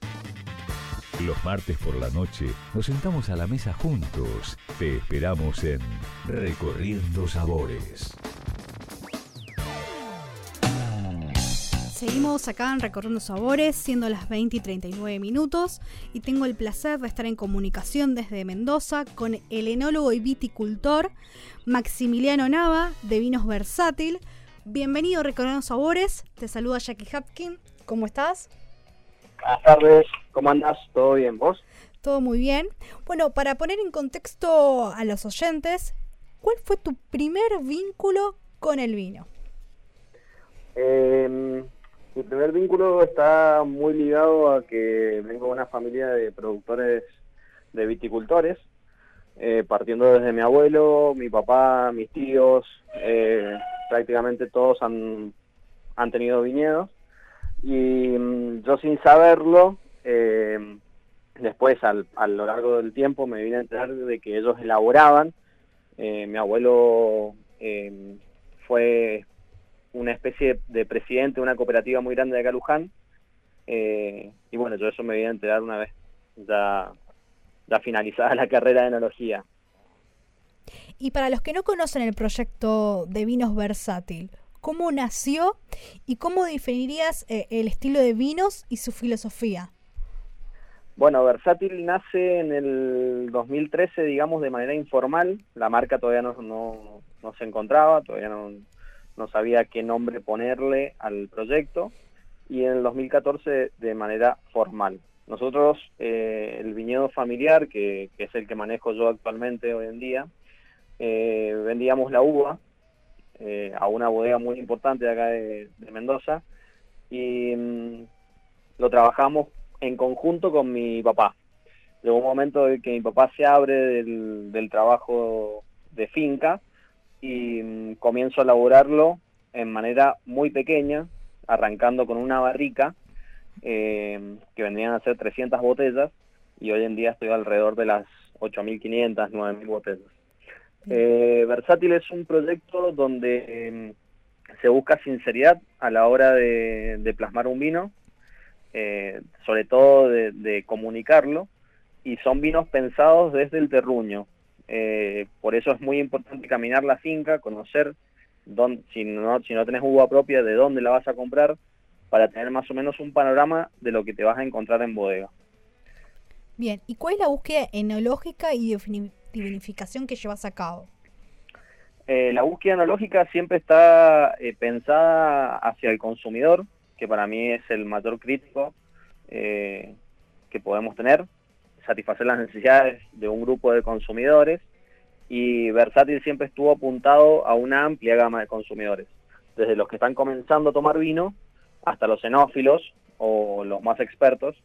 Los martes por la noche nos sentamos a la mesa juntos. Te esperamos en Recorriendo Sabores. Seguimos acá en Recorriendo Sabores, siendo las 20 y 39 minutos, y tengo el placer de estar en comunicación desde Mendoza con el enólogo y viticultor Maximiliano Nava de Vinos Versátil. Bienvenido a Recorriendo Sabores, te saluda Jackie Hapkin, ¿cómo estás? Buenas tardes, ¿cómo andas? ¿Todo bien? ¿Vos? Todo muy bien. Bueno, para poner en contexto a los oyentes, ¿cuál fue tu primer vínculo con el vino? Eh, mi primer vínculo está muy ligado a que vengo de una familia de productores de viticultores, eh, partiendo desde mi abuelo, mi papá, mis tíos, eh, prácticamente todos han, han tenido viñedos y mm, yo sin saberlo, eh, después al, a lo largo del tiempo me vine a enterar de que ellos elaboraban. Eh, mi abuelo fue una especie de presidente de una cooperativa muy grande de acá Luján. y bueno, yo eso me vine a enterar una vez ya, ya finalizada la carrera de enología. Y para los que no conocen el proyecto de vinos versátil, cómo nació y cómo definirías eh, el estilo de vinos y su filosofía. Bueno, Versátil nace en el 2013, digamos, de manera informal. La marca todavía no, no, no se encontraba, todavía no, no, sabía qué nombre ponerle al proyecto. Y en el 2014 de manera formal. Nosotros, eh, el viñedo familiar, que, es el que manejo yo actualmente hoy en día, eh, vendíamos la uva eh, a una bodega muy importante de acá de, Mendoza y mm, lo trabajamos en conjunto con mi papá. Llegó un momento en que mi papá se abre del trabajo de finca y mm, comienzo a elaborarlo en manera muy pequeña, arrancando con una barrica eh, que vendrían a ser 300 botellas y hoy en día estoy alrededor de las 8.500, 9.000 botellas. Eh, Versátil es un proyecto donde eh, se busca sinceridad a la hora de, de plasmar un vino, eh, sobre todo de, de, comunicarlo, y son vinos pensados desde el terruño. Eh, por eso es muy importante caminar la finca, conocer dónde, si no, si no tenés uva propia, de dónde la vas a comprar, para tener más o menos un panorama de lo que te vas a encontrar en bodega. Bien, ¿y cuál es la búsqueda enológica y de vinificación que llevas a cabo? Eh, la búsqueda enológica siempre está eh, pensada hacia el consumidor, que para mí es el mayor crítico eh, que podemos tener, satisfacer las necesidades de un grupo de consumidores y Versátil siempre estuvo apuntado a una amplia gama de consumidores, desde los que están comenzando a tomar vino hasta los xenófilos o los más expertos,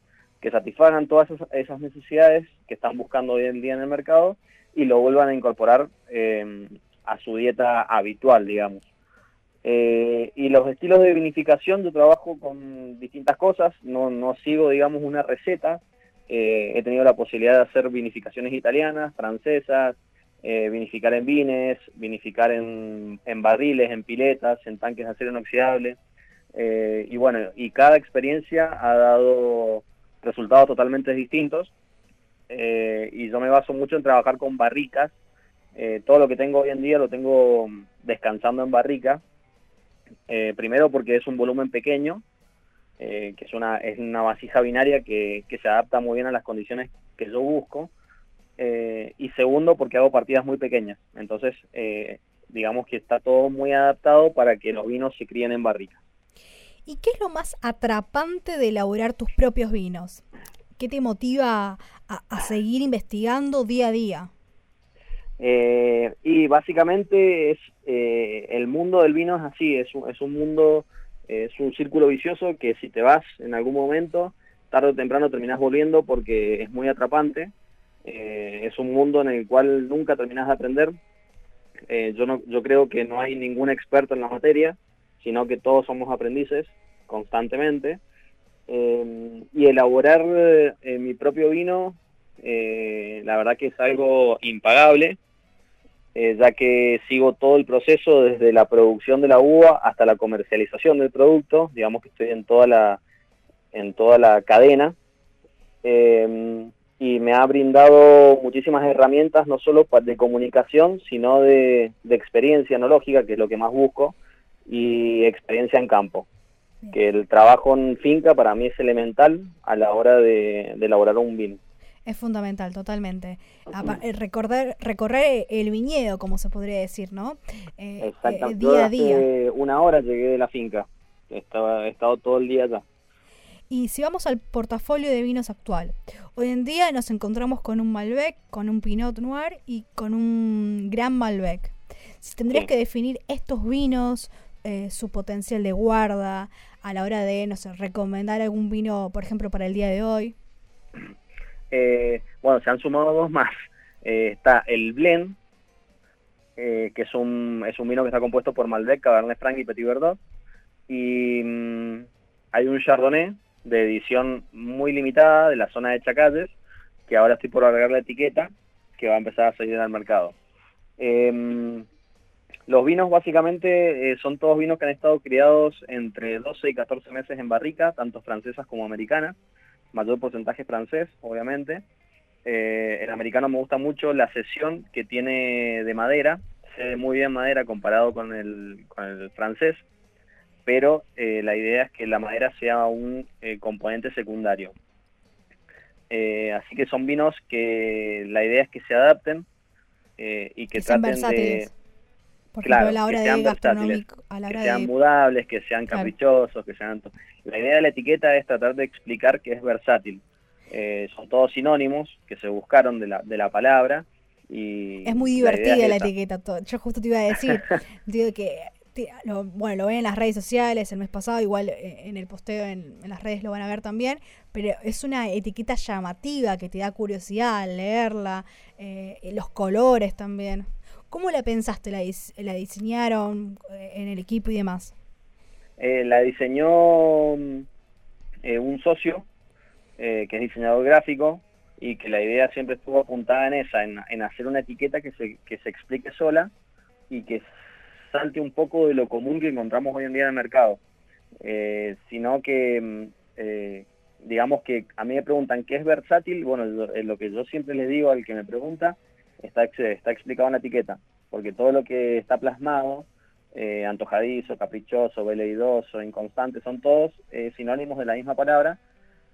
que satisfagan todas esas necesidades que están buscando hoy en día en el mercado y lo vuelvan a incorporar eh, a su dieta habitual, digamos. Eh, y los estilos de vinificación, yo trabajo con distintas cosas, no, no sigo, digamos, una receta. Eh, he tenido la posibilidad de hacer vinificaciones italianas, francesas, eh, vinificar en vines, vinificar en, en, barriles, en piletas, en tanques de acero inoxidable. Eh, y bueno, y cada experiencia ha dado resultados totalmente distintos. Eh, y yo me baso mucho en trabajar con barricas todo lo que tengo hoy en día lo tengo descansando en barrica. Primero porque es un volumen pequeño, que es una, es una vasija binaria que, que, se adapta muy bien a las condiciones que yo busco. y segundo porque hago partidas muy pequeñas. Entonces, digamos que está todo muy adaptado para que los vinos se críen en barrica. ¿Y qué es lo más atrapante de elaborar tus propios vinos? ¿Qué te motiva a, seguir investigando día a día? Eh, y básicamente es eh, el mundo del vino es así, es un, es un mundo, es un círculo vicioso que si te vas en algún momento, tarde o temprano terminas volviendo porque es muy atrapante. Eh, es un mundo en el cual nunca terminas de aprender. yo, no, yo creo que no hay ningún experto en la materia, sino que todos somos aprendices constantemente. Eh, y elaborar eh, mi propio vino, eh, la verdad que es algo impagable, ya que sigo todo el proceso desde la producción de la uva hasta la comercialización del producto, digamos que estoy en toda la, en toda la cadena. y me ha brindado muchísimas herramientas, no solo de comunicación, sino de, de experiencia enológica, que es lo que más busco, y experiencia en campo. Que el trabajo en finca para mí es elemental a la hora de, elaborar un vino. Es fundamental, totalmente. Eh, recorrer, recorrer el viñedo, como se podría decir, ¿no? Eh, Exactamente. día a día. una hora llegué de la finca. Estaba, he estado todo el día allá. Y si vamos al portafolio de vinos actual, hoy en día nos encontramos con un Malbec, con un Pinot Noir y con un Gran Malbec. Si tendrías que definir estos vinos, eh, su potencial de guarda a la hora de, no sé, recomendar algún vino, por ejemplo, para el día de hoy? Eh, bueno, se han sumado dos más. Eh, está el Blend, que es un, es un vino que está compuesto por Malbec, Cabernet Franc y Petit Verdot. Y mm, hay un Chardonnay de edición muy limitada de la zona de Chacalles, que ahora estoy por agregar la etiqueta, que va a empezar a salir al mercado. Eh, los vinos básicamente eh, son todos vinos que han estado criados entre 12 y 14 meses en barrica, tanto francesas como americanas, mayor porcentaje francés, obviamente. Eh, el americano me gusta mucho la sesión que tiene de madera, se ve muy bien madera comparado con el, francés, pero eh, la idea es que la madera sea un componente secundario. así que son vinos que la idea es que se adapten y que, traten de claro, a la hora que sean de que sean mudables, que sean caprichosos, que sean... La idea de la etiqueta es tratar de explicar que es versátil. Eh, son todos sinónimos que se buscaron de la, de la palabra y... Es muy divertida la, etiqueta. Yo justo te iba a decir, digo que... bueno, lo ven en las redes sociales el mes pasado, igual eh, en el posteo en, las redes lo van a ver también, pero es una etiqueta llamativa que te da curiosidad leerla, eh, los colores también. ¿Cómo la pensaste? ¿La, la diseñaron eh, en el equipo y demás? Eh, la diseñó eh, un socio que es diseñador gráfico y que la idea siempre estuvo apuntada en esa, en, hacer una etiqueta que se, que se explique sola y que salte un poco de lo común que encontramos hoy en día en el mercado, sino que digamos que a mí me preguntan qué es versátil, bueno, lo que yo siempre le digo al que me pregunta está, está explicado en la etiqueta, porque todo lo que está plasmado, eh, antojadizo, caprichoso, veleidoso, inconstante, son todos eh, sinónimos de la misma palabra,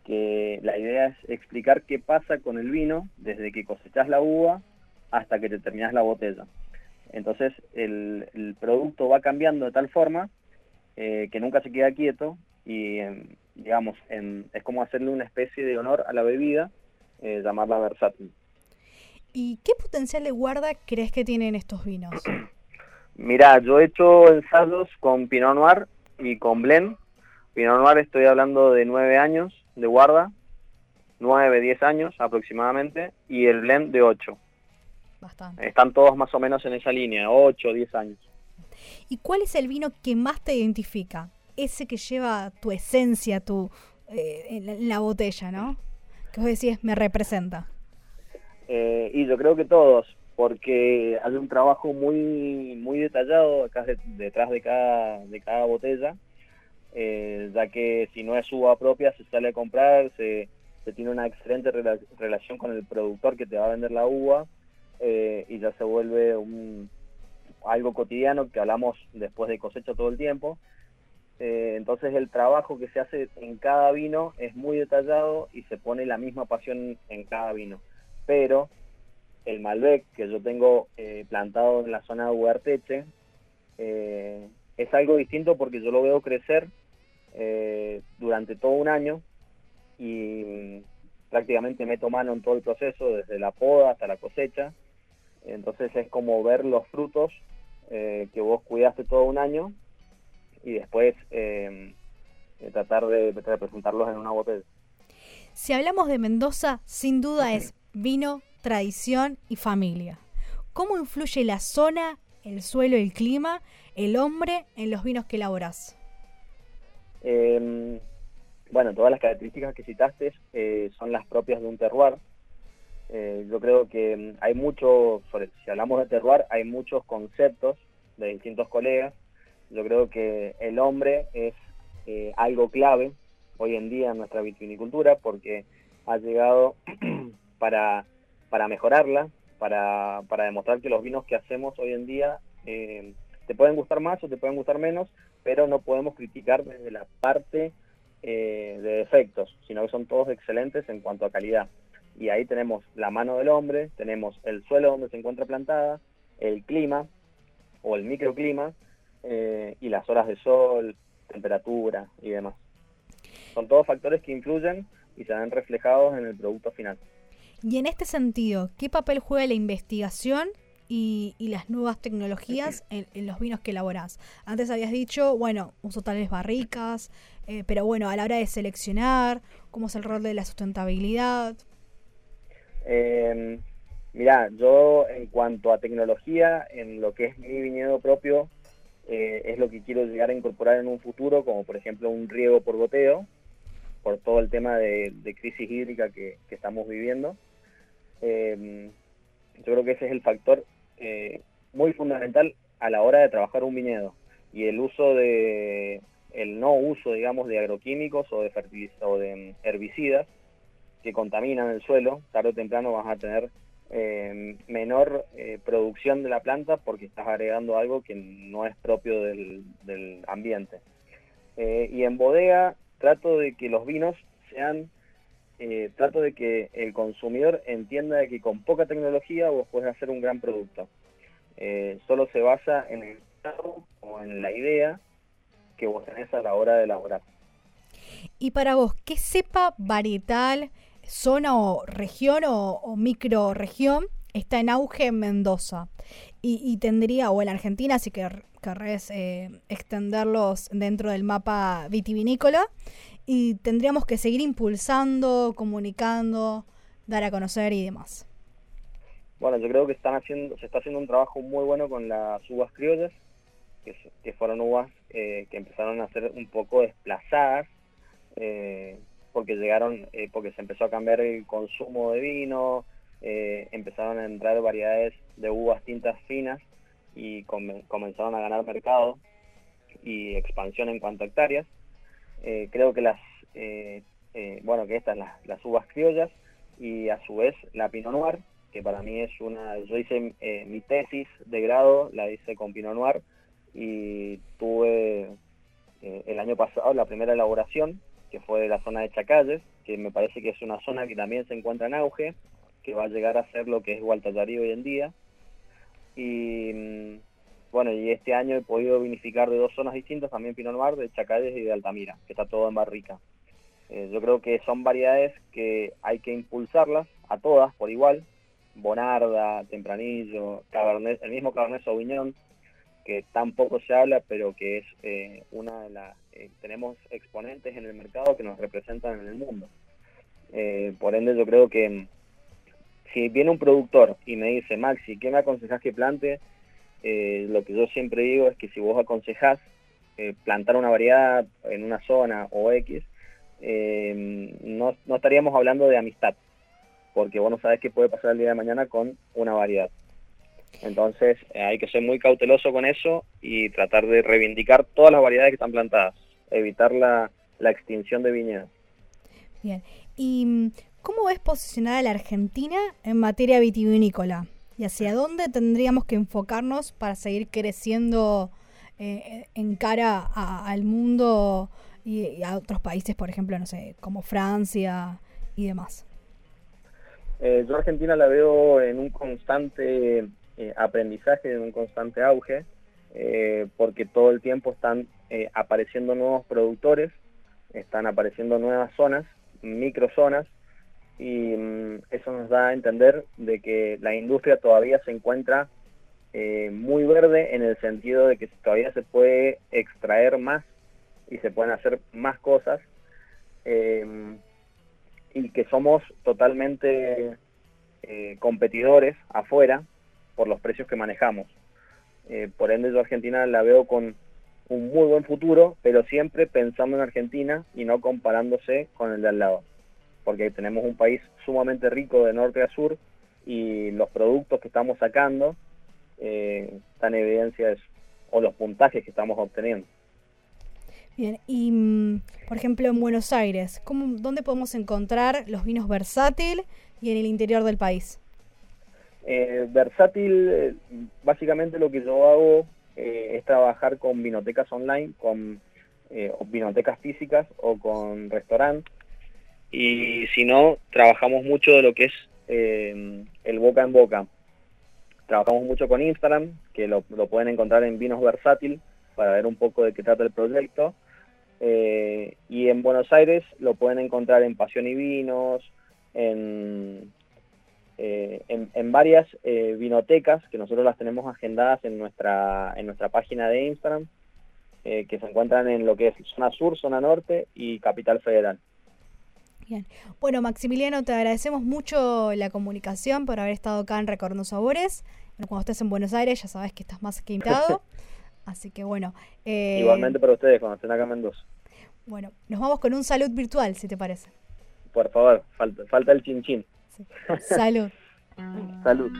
que la idea es explicar qué pasa con el vino desde que cosechas la uva hasta que te terminas la botella. Entonces el, producto va cambiando de tal forma eh, que nunca se queda quieto y digamos es como hacerle una especie de honor a la bebida, llamarla versátil. ¿Y qué potencial de guarda crees que tienen estos vinos? Mira, yo he hecho ensayos con Pinot Noir y con Blend. Pinot Noir estoy hablando de nueve años de guarda, nueve, diez años aproximadamente, y el Blend de ocho. Bastante. Están todos más o menos en esa línea, ocho, diez años. ¿Y cuál es el vino que más te identifica? Ese que lleva tu esencia, tu eh, en la botella, ¿no? Que vos decís, me representa. Eh, y yo creo que todos, porque hay un trabajo muy muy detallado acá detrás de cada, de cada botella, eh, ya que si no es uva propia se sale a comprar, se, se tiene una excelente relación con el productor que te va a vender la uva, eh, y ya se vuelve un, algo cotidiano que hablamos después de cosecha todo el tiempo. Eh, entonces el trabajo que se hace en cada vino es muy detallado y se pone la misma pasión en cada vino. Pero el Malbec que yo tengo eh, plantado en la zona de Huarteche eh, es algo distinto porque yo lo veo crecer durante todo un año y prácticamente meto mano en todo el proceso, desde la poda hasta la cosecha. Entonces es como ver los frutos que vos cuidaste todo un año y después eh, tratar de, representarlos en una botella. Si hablamos de Mendoza, sin duda es vino, tradición y familia. ¿Cómo influye la zona, el suelo, el clima, el hombre en los vinos que elaborás? Em, bueno, todas las características que citaste eh, son las propias de un terroir. Eh, yo creo que hay mucho, si hablamos de terroir, hay muchos conceptos de distintos colegas yo creo que el hombre es eh, algo clave hoy en día en nuestra vitivinicultura porque ha llegado para, para mejorarla, para, para demostrar que los vinos que hacemos hoy en día eh, te pueden gustar más o te pueden gustar menos, pero no podemos criticar desde la parte eh, de defectos, sino que son todos excelentes en cuanto a calidad. Y ahí tenemos la mano del hombre, tenemos el suelo donde se encuentra plantada, el clima o el microclima, eh, y las horas de sol, temperatura y demás. Son todos factores que influyen y se ven reflejados en el producto final. Y en este sentido, ¿qué papel juega la investigación y, las nuevas tecnologías en, los vinos que elaborás? Antes habías dicho, bueno, uso tales barricas, eh, pero bueno, a la hora de seleccionar, ¿cómo es el rol de la sustentabilidad? Eh, mirá, yo en cuanto a tecnología, en lo que es mi viñedo propio, eh, es lo que quiero llegar a incorporar en un futuro, como por ejemplo un riego por goteo, por todo el tema de, crisis hídrica que, estamos viviendo. Eh, yo creo que ese es el factor eh, muy fundamental a la hora de trabajar un viñedo y el uso de el no uso digamos de agroquímicos o de o de herbicidas que contaminan el suelo tarde o temprano vas a tener eh, menor eh, producción de la planta porque estás agregando algo que no es propio del, ambiente. Eh, y en bodega trato de que los vinos sean, trato de que el consumidor entienda que con poca tecnología vos puedes hacer un gran producto. solo se basa en el o en la idea que vos tenés a la hora de elaborar. Y para vos, ¿qué cepa varietal zona o región o, micro región está en auge en Mendoza y, tendría, o en Argentina, si que querés eh, extenderlos dentro del mapa vitivinícola, y tendríamos que seguir impulsando, comunicando, dar a conocer y demás. Bueno, yo creo que están haciendo, se está haciendo un trabajo muy bueno con las uvas criollas, que, fueron uvas eh, que empezaron a ser un poco desplazadas eh, porque llegaron, eh, porque se empezó a cambiar el consumo de vino, eh, empezaron a entrar variedades de uvas tintas finas y comenzaron a ganar mercado y expansión en cuanto a hectáreas. Eh, creo que las, bueno, que estas las, las uvas criollas y a su vez la Pinot Noir, que para mí es una, yo hice mi tesis de grado, la hice con Pinot Noir y tuve el año pasado la primera elaboración que fue de la zona de Chacalles, que me parece que es una zona que también se encuentra en auge, que va a llegar a ser lo que es Gualtallarí hoy en día. Y mm, bueno, y este año he podido vinificar de dos zonas distintas, también Pinot Noir, de Chacalles y de Altamira, que está todo en barrica. Eh, yo creo que son variedades que hay que impulsarlas a todas por igual. Bonarda, Tempranillo, Cabernet, el mismo Cabernet Sauvignon, que tampoco se habla, pero que es eh, una de las... Eh, tenemos exponentes en el mercado que nos representan en el mundo. Eh, por ende, yo creo que mm, si viene un productor y me dice, Maxi, ¿qué me aconsejas que plante? Lo que yo siempre digo es que si vos aconsejás plantar una variedad en una zona o X, no, no estaríamos hablando de amistad, porque vos no sabés qué puede pasar el día de mañana con una variedad. Entonces eh, hay que ser muy cauteloso con eso y tratar de reivindicar todas las variedades que están plantadas, evitar la, extinción de viñedos. Bien, ¿y mm, cómo ves posicionada la Argentina en materia vitivinícola? ¿Y hacia dónde tendríamos que enfocarnos para seguir creciendo eh, en cara al mundo y, a otros países, por ejemplo, no sé, como Francia y demás? Eh, yo Argentina la veo en un constante eh, aprendizaje, en un constante auge, porque todo el tiempo están apareciendo nuevos productores, están apareciendo nuevas zonas, microzonas, y mm, eso nos da a entender de que la industria todavía se encuentra eh, muy verde en el sentido de que todavía se puede extraer más y se pueden hacer más cosas em, y que somos totalmente eh, competidores afuera por los precios que manejamos. Eh, por ende yo Argentina la veo con un muy buen futuro, pero siempre pensando en Argentina y no comparándose con el de al lado porque tenemos un país sumamente rico de norte a sur y los productos que estamos sacando eh, están en evidencia o los puntajes que estamos obteniendo. Bien, y mm, por ejemplo en Buenos Aires, ¿cómo, ¿dónde podemos encontrar los vinos versátil y en el interior del país? Eh, versátil, eh, básicamente lo que yo hago es trabajar con vinotecas online, con vinotecas físicas o con restaurantes y si no, trabajamos mucho de lo que es eh, el boca en boca. Trabajamos mucho con Instagram, que lo, pueden encontrar en Vinos Versátil, para ver un poco de qué trata el proyecto. Eh, y en Buenos Aires lo pueden encontrar en Pasión y Vinos, en, eh, en, varias vinotecas que nosotros las tenemos agendadas en nuestra, en nuestra página de Instagram, que se encuentran en lo que es zona sur, zona norte y capital federal. Bien. Bueno, Maximiliano, te agradecemos mucho la comunicación por haber estado acá en Recorriendo Sabores. cuando estés en Buenos Aires ya sabes que estás más que invitado. Así que bueno. Eh, Igualmente para ustedes cuando estén acá en Mendoza. Bueno, nos vamos con un salud virtual, si te parece. Por favor, falta, falta el chin chin. Salud. salud.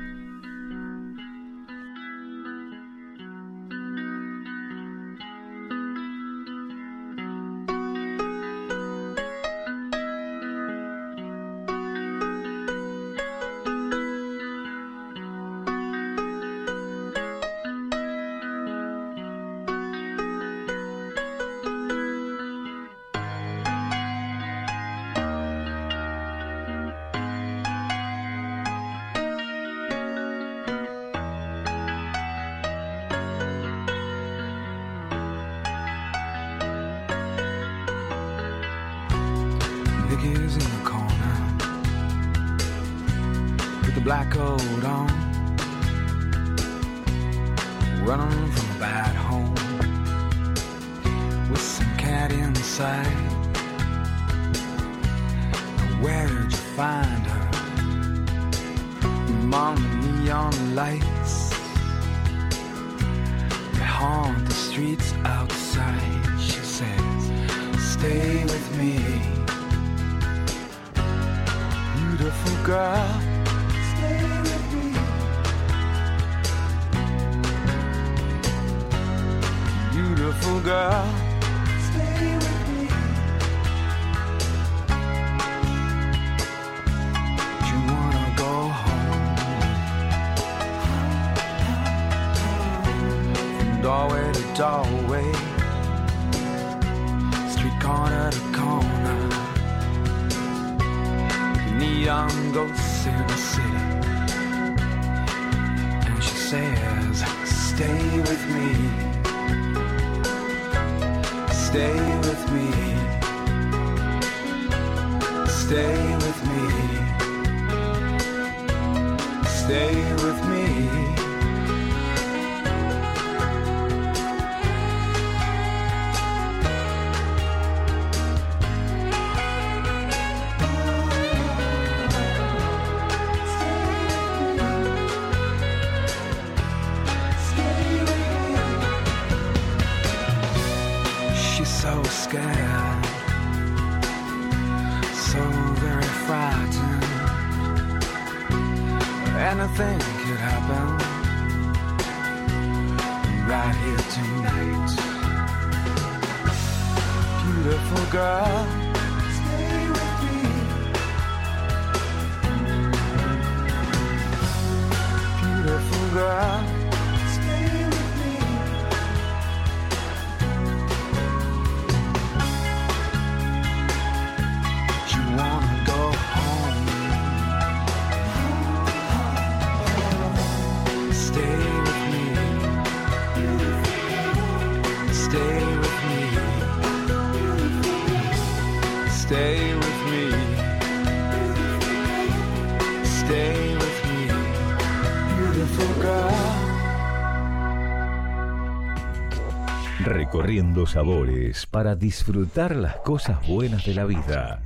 Recorriendo sabores para disfrutar las cosas buenas de la vida.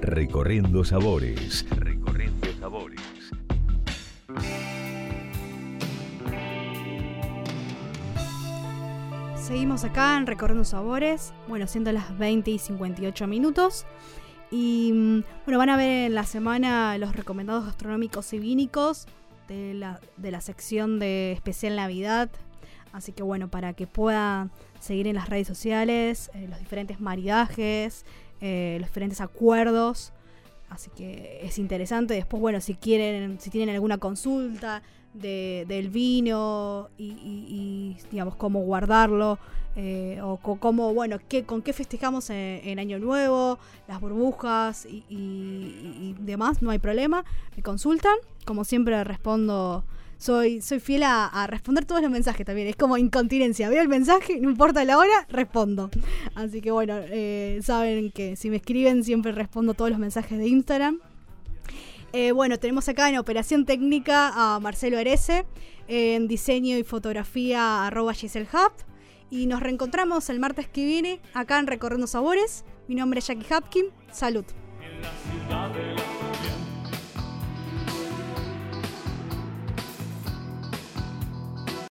Recorriendo sabores. Recorriendo sabores. Seguimos acá en Recorriendo Sabores, bueno, siendo las 20 y 58 minutos. Y mm, bueno, van a ver en la semana los recomendados gastronómicos y vínicos de la, de la sección de especial Navidad. Así que bueno, para que puedan seguir en las redes sociales eh, los diferentes maridajes, eh, los diferentes acuerdos. Así que es interesante. Después, bueno, si quieren, si tienen alguna consulta, del vino y, digamos, cómo guardarlo. Eh, o cómo, bueno, qué, con qué festejamos en, Año Nuevo, las burbujas y, demás, no hay problema. Me consultan. Como siempre respondo soy, soy fiel a, responder todos los mensajes también. Es como incontinencia. Veo el mensaje, no importa la hora, respondo. Así que bueno, eh, saben que si me escriben siempre respondo todos los mensajes de Instagram. Eh, bueno, tenemos acá en operación técnica a Marcelo Arese, en diseño y fotografía arroba Giselle Hub. Y nos reencontramos el martes que viene acá en Recorriendo Sabores. Mi nombre es Jackie Hapkin. Salud.